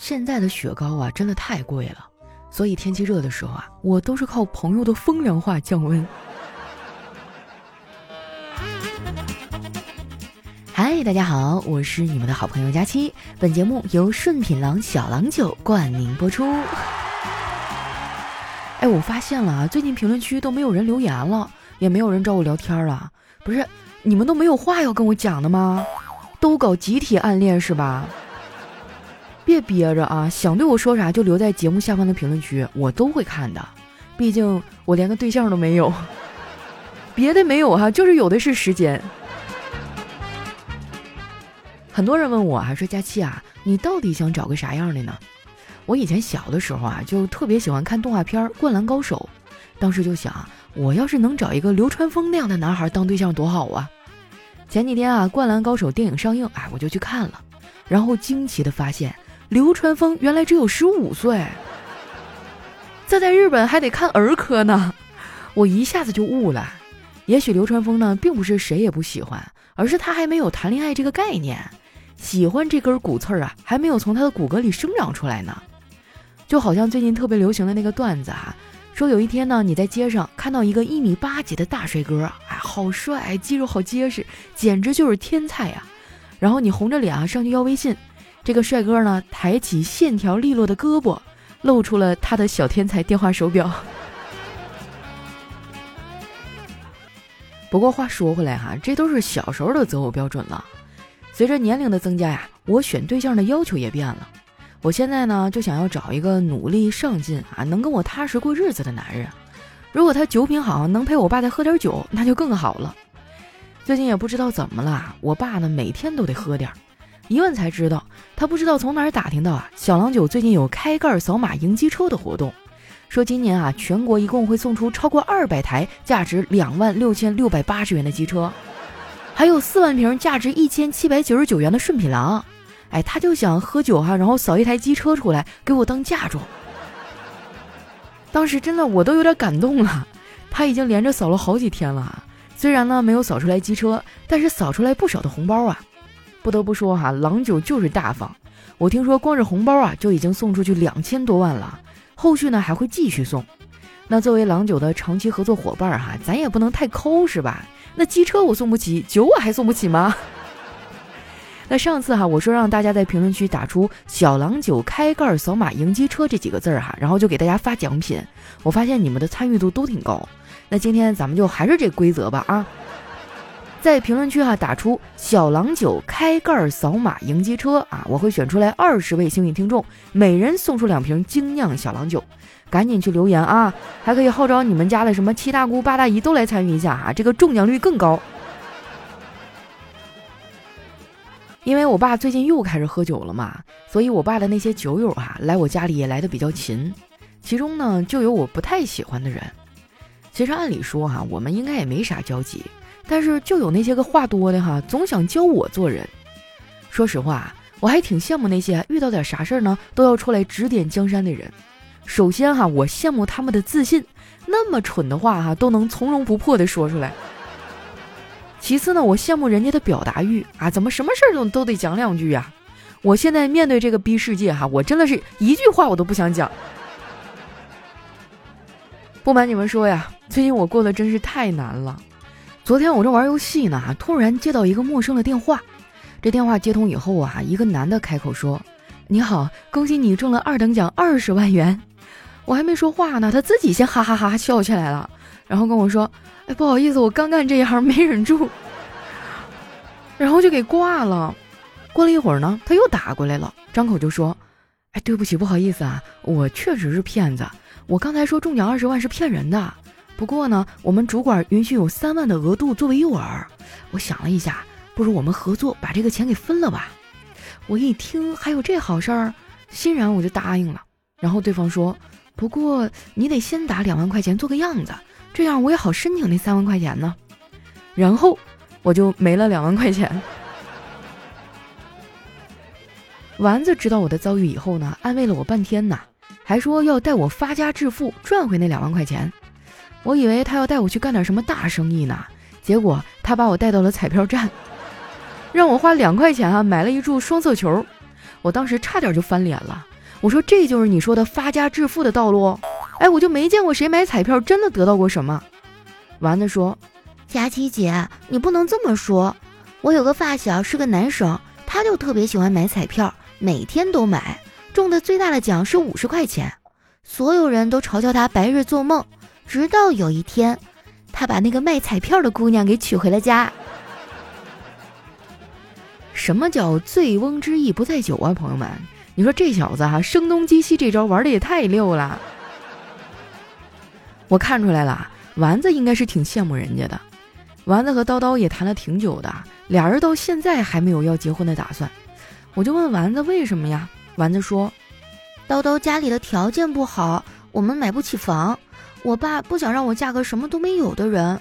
现在的雪糕啊，真的太贵了，所以天气热的时候啊，我都是靠朋友的风凉话降温。嗨，大家好，我是你们的好朋友佳期。本节目由顺品郎小郎酒冠名播出。哎，我发现了啊，最近评论区都没有人留言了，也没有人找我聊天了。不是你们都没有话要跟我讲的吗？都搞集体暗恋是吧？别憋着啊！想对我说啥就留在节目下方的评论区，我都会看的。毕竟我连个对象都没有，别的没有哈，就是有的是时间。很多人问我啊，说佳期啊，你到底想找个啥样的呢？我以前小的时候啊，就特别喜欢看动画片《灌篮高手》，当时就想，我要是能找一个流川枫那样的男孩当对象多好啊！前几天啊，《灌篮高手》电影上映，哎，我就去看了，然后惊奇的发现。流川枫原来只有十五岁，这在日本还得看儿科呢，我一下子就悟了。也许流川枫呢，并不是谁也不喜欢，而是他还没有谈恋爱这个概念，喜欢这根骨刺儿啊，还没有从他的骨骼里生长出来呢。就好像最近特别流行的那个段子啊，说有一天呢，你在街上看到一个一米八几的大帅哥，哎，好帅，肌肉好结实，简直就是天才呀。然后你红着脸啊上去要微信。这个帅哥呢，抬起线条利落的胳膊，露出了他的小天才电话手表。不过话说回来哈，这都是小时候的择偶标准了。随着年龄的增加呀，我选对象的要求也变了。我现在呢，就想要找一个努力上进啊，能跟我踏实过日子的男人。如果他酒品好，能陪我爸再喝点酒，那就更好了。最近也不知道怎么了，我爸呢每天都得喝点儿。一问才知道，他不知道从哪儿打听到啊，小郎酒最近有开盖扫码赢机车的活动，说今年啊，全国一共会送出超过二百台价值两万六千六百八十元的机车，还有四万瓶价值一千七百九十九元的顺品郎。哎，他就想喝酒哈，然后扫一台机车出来给我当嫁妆。当时真的我都有点感动了，他已经连着扫了好几天了，虽然呢没有扫出来机车，但是扫出来不少的红包啊。不得不说哈，郎酒就是大方。我听说光是红包啊，就已经送出去两千多万了，后续呢还会继续送。那作为郎酒的长期合作伙伴哈，咱也不能太抠是吧？那机车我送不起，酒我还送不起吗？那上次哈，我说让大家在评论区打出“小郎酒开盖扫码赢机车”这几个字儿哈，然后就给大家发奖品。我发现你们的参与度都挺高。那今天咱们就还是这规则吧啊。在评论区哈打出“小郎酒开盖扫码赢机车”啊，我会选出来二十位幸运听众，每人送出两瓶精酿小郎酒，赶紧去留言啊！还可以号召你们家的什么七大姑八大姨都来参与一下啊，这个中奖率更高。因为我爸最近又开始喝酒了嘛，所以我爸的那些酒友啊来我家里也来的比较勤，其中呢就有我不太喜欢的人。其实按理说哈，我们应该也没啥交集。但是就有那些个话多的哈，总想教我做人。说实话，我还挺羡慕那些遇到点啥事儿呢都要出来指点江山的人。首先哈，我羡慕他们的自信，那么蠢的话哈都能从容不迫的说出来。其次呢，我羡慕人家的表达欲啊，怎么什么事儿都都得讲两句呀？我现在面对这个逼世界哈，我真的是一句话我都不想讲。不瞒你们说呀，最近我过得真是太难了。昨天我正玩游戏呢，突然接到一个陌生的电话。这电话接通以后啊，一个男的开口说：“你好，恭喜你中了二等奖二十万元。”我还没说话呢，他自己先哈哈哈笑起来了，然后跟我说：“哎，不好意思，我刚干这一行没忍住。”然后就给挂了。过了一会儿呢，他又打过来了，张口就说：“哎，对不起，不好意思啊，我确实是骗子，我刚才说中奖二十万是骗人的。”不过呢，我们主管允许有三万的额度作为诱饵。我想了一下，不如我们合作把这个钱给分了吧。我一听还有这好事儿，欣然我就答应了。然后对方说：“不过你得先打两万块钱做个样子，这样我也好申请那三万块钱呢。”然后我就没了两万块钱。丸子知道我的遭遇以后呢，安慰了我半天呢，还说要带我发家致富，赚回那两万块钱。我以为他要带我去干点什么大生意呢，结果他把我带到了彩票站，让我花两块钱啊买了一注双色球，我当时差点就翻脸了，我说这就是你说的发家致富的道路。哎，我就没见过谁买彩票真的得到过什么。丸子说：“佳琪姐，你不能这么说。我有个发小是个男生，他就特别喜欢买彩票，每天都买，中的最大的奖是五十块钱。所有人都嘲笑他白日做梦，直到有一天，他把那个卖彩票的姑娘给娶回了家。什么叫醉翁之意不在酒啊，朋友们？你说这小子哈，声东击西这招玩的也太溜了。我看出来了。”丸子应该是挺羡慕人家的，丸子和叨叨也谈了挺久的，俩人到现在还没有要结婚的打算。我就问丸子为什么呀？丸子说：“叨叨家里的条件不好，我们买不起房，我爸不想让我嫁个什么都没有的人。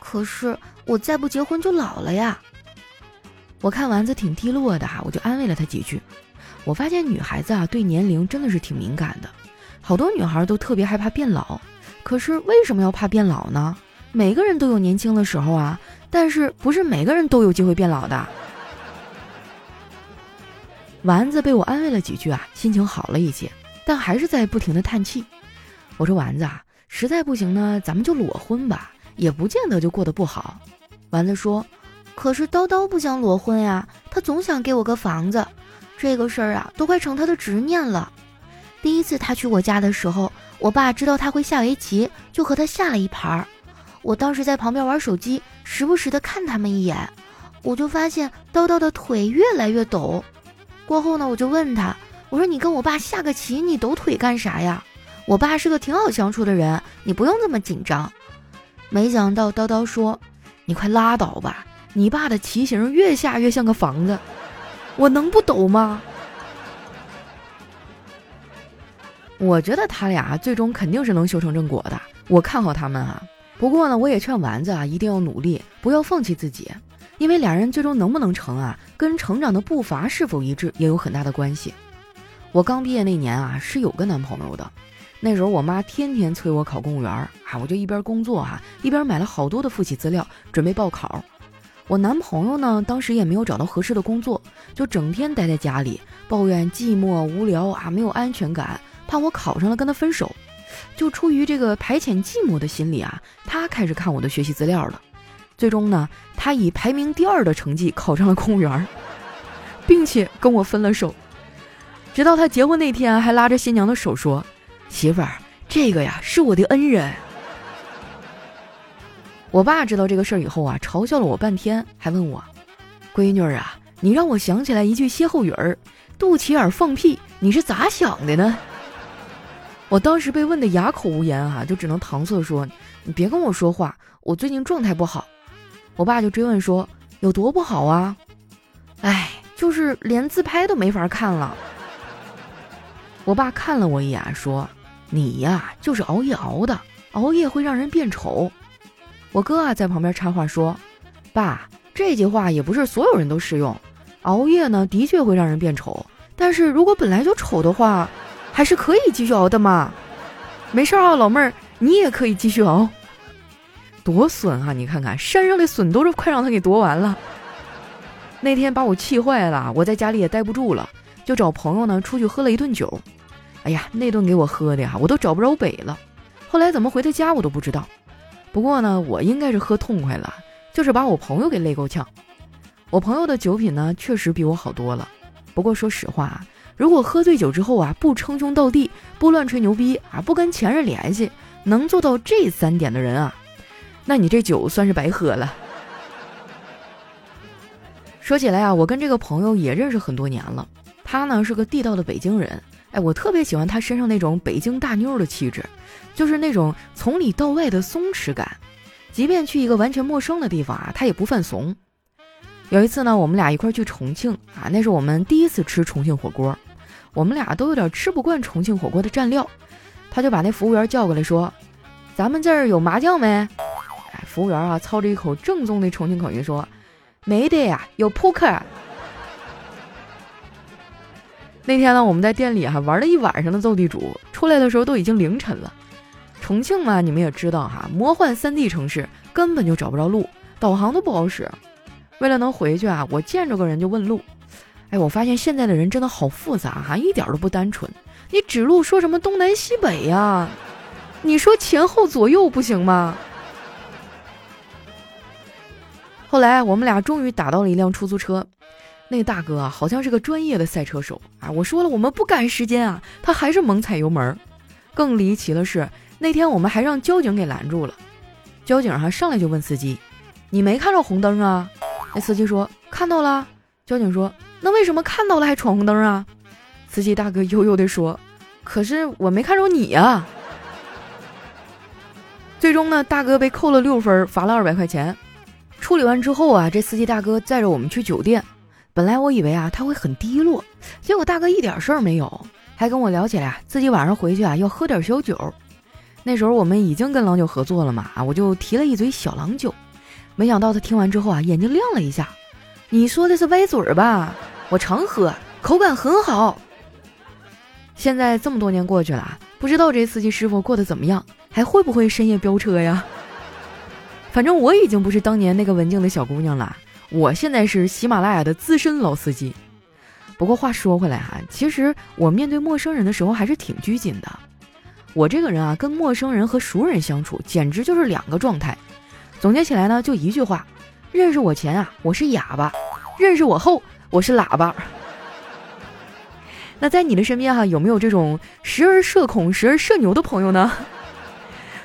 可是我再不结婚就老了呀。”我看丸子挺低落的，我就安慰了他几句。我发现女孩子啊对年龄真的是挺敏感的，好多女孩都特别害怕变老。可是为什么要怕变老呢？每个人都有年轻的时候啊，但是不是每个人都有机会变老的。丸子被我安慰了几句啊，心情好了一些，但还是在不停的叹气。我说丸子啊，实在不行呢，咱们就裸婚吧，也不见得就过得不好。丸子说：“可是叨叨不想裸婚呀，他总想给我个房子，这个事儿啊，都快成他的执念了。第一次他去我家的时候。”我爸知道他会下围棋，就和他下了一盘儿。我当时在旁边玩手机，时不时的看他们一眼，我就发现叨叨的腿越来越抖。过后呢，我就问他，我说：“你跟我爸下个棋，你抖腿干啥呀？”我爸是个挺好相处的人，你不用这么紧张。没想到叨叨说：“你快拉倒吧，你爸的棋形越下越像个房子，我能不抖吗？”我觉得他俩最终肯定是能修成正果的，我看好他们啊。不过呢，我也劝丸子啊，一定要努力，不要放弃自己，因为俩人最终能不能成啊，跟成长的步伐是否一致也有很大的关系。我刚毕业那年啊，是有个男朋友的，那时候我妈天天催我考公务员啊，我就一边工作哈，一边买了好多的复习资料，准备报考。我男朋友呢，当时也没有找到合适的工作，就整天待在家里，抱怨寂寞无聊啊，没有安全感。怕我考上了跟他分手，就出于这个排遣寂寞的心理啊，他开始看我的学习资料了。最终呢，他以排名第二的成绩考上了公务员，并且跟我分了手。直到他结婚那天，还拉着新娘的手说：“媳妇儿，这个呀是我的恩人。”我爸知道这个事儿以后啊，嘲笑了我半天，还问我：“闺女儿啊，你让我想起来一句歇后语儿，肚脐眼放屁，你是咋想的呢？”我当时被问的哑口无言啊，就只能搪塞说：“你别跟我说话，我最近状态不好。”我爸就追问说：“有多不好啊？”哎，就是连自拍都没法看了。我爸看了我一眼说：“你呀，就是熬夜熬的，熬夜会让人变丑。”我哥啊在旁边插话说：“爸，这句话也不是所有人都适用。熬夜呢，的确会让人变丑，但是如果本来就丑的话。”还是可以继续熬的嘛，没事啊，老妹儿，你也可以继续熬。多损啊！你看看山上的笋都是快让他给夺完了。那天把我气坏了，我在家里也待不住了，就找朋友呢出去喝了一顿酒。哎呀，那顿给我喝的呀，我都找不着北了。后来怎么回的家我都不知道。不过呢，我应该是喝痛快了，就是把我朋友给累够呛。我朋友的酒品呢，确实比我好多了。不过说实话啊。如果喝醉酒之后啊，不称兄道弟，不乱吹牛逼啊，不跟前任联系，能做到这三点的人啊，那你这酒算是白喝了。说起来啊，我跟这个朋友也认识很多年了，他呢是个地道的北京人，哎，我特别喜欢他身上那种北京大妞的气质，就是那种从里到外的松弛感，即便去一个完全陌生的地方啊，他也不犯怂。有一次呢，我们俩一块去重庆啊，那是我们第一次吃重庆火锅。我们俩都有点吃不惯重庆火锅的蘸料，他就把那服务员叫过来说：“咱们这儿有麻酱没？”哎，服务员啊，操着一口正宗的重庆口音说：“没得呀，有扑克。”那天呢，我们在店里哈玩了一晚上的斗地主，出来的时候都已经凌晨了。重庆嘛，你们也知道哈，魔幻三 D 城市根本就找不着路，导航都不好使。为了能回去啊，我见着个人就问路。哎，我发现现在的人真的好复杂哈，一点都不单纯。你指路说什么东南西北呀？你说前后左右不行吗？后来我们俩终于打到了一辆出租车，那大哥啊，好像是个专业的赛车手啊。我说了，我们不赶时间啊，他还是猛踩油门。更离奇的是，那天我们还让交警给拦住了。交警还上来就问司机：“你没看着红灯啊？”那司机说：“看到了。”交警说：“那为什么看到了还闯红灯啊？”司机大哥悠悠地说：“可是我没看着你呀。”最终呢，大哥被扣了六分，罚了二百块钱。处理完之后啊，这司机大哥载着我们去酒店。本来我以为啊他会很低落，结果大哥一点事儿没有，还跟我聊起来自己晚上回去啊要喝点小酒。那时候我们已经跟郎酒合作了嘛，我就提了一嘴小郎酒，没想到他听完之后啊眼睛亮了一下。你说的是歪嘴儿吧？我常喝，口感很好。现在这么多年过去了，不知道这司机师傅过得怎么样，还会不会深夜飙车呀？反正我已经不是当年那个文静的小姑娘了，我现在是喜马拉雅的资深老司机。不过话说回来哈，其实我面对陌生人的时候还是挺拘谨的。我这个人啊，跟陌生人和熟人相处简直就是两个状态。总结起来呢，就一句话：认识我前啊，我是哑巴；认识我后，我是喇叭。那在你的身边哈，有没有这种时而社恐、时而社牛的朋友呢？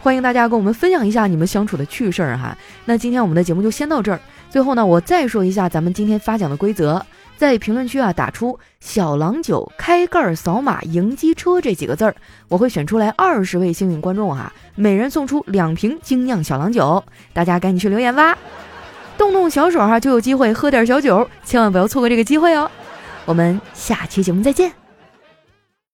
欢迎大家跟我们分享一下你们相处的趣事儿哈。那今天我们的节目就先到这儿。最后呢，我再说一下咱们今天发奖的规则，在评论区啊打出“小郎酒开盖扫码迎机车”这几个字儿，我会选出来二十位幸运观众哈，每人送出两瓶精酿小郎酒。大家赶紧去留言吧，动动小手哈就有机会喝点小酒，千万不要错过这个机会哦。我们下期节目再见。